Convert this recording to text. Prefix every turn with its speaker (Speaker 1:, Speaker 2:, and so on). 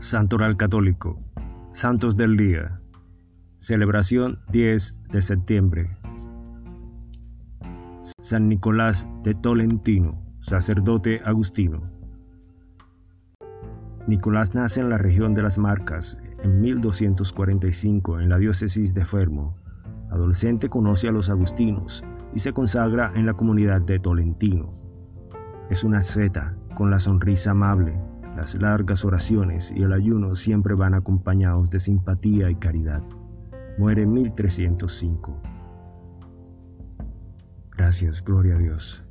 Speaker 1: Santoral Católico. Santos del Día. Celebración 10 de septiembre. San Nicolás de Tolentino, sacerdote agustino. Nicolás nace en la región de las Marcas en 1245 en la diócesis de Fermo. Adolescente conoce a los agustinos y se consagra en la comunidad de Tolentino. Es una zeta con la sonrisa amable, las largas oraciones y el ayuno siempre van acompañados de simpatía y caridad. Muere en 1305. Gracias, gloria a Dios.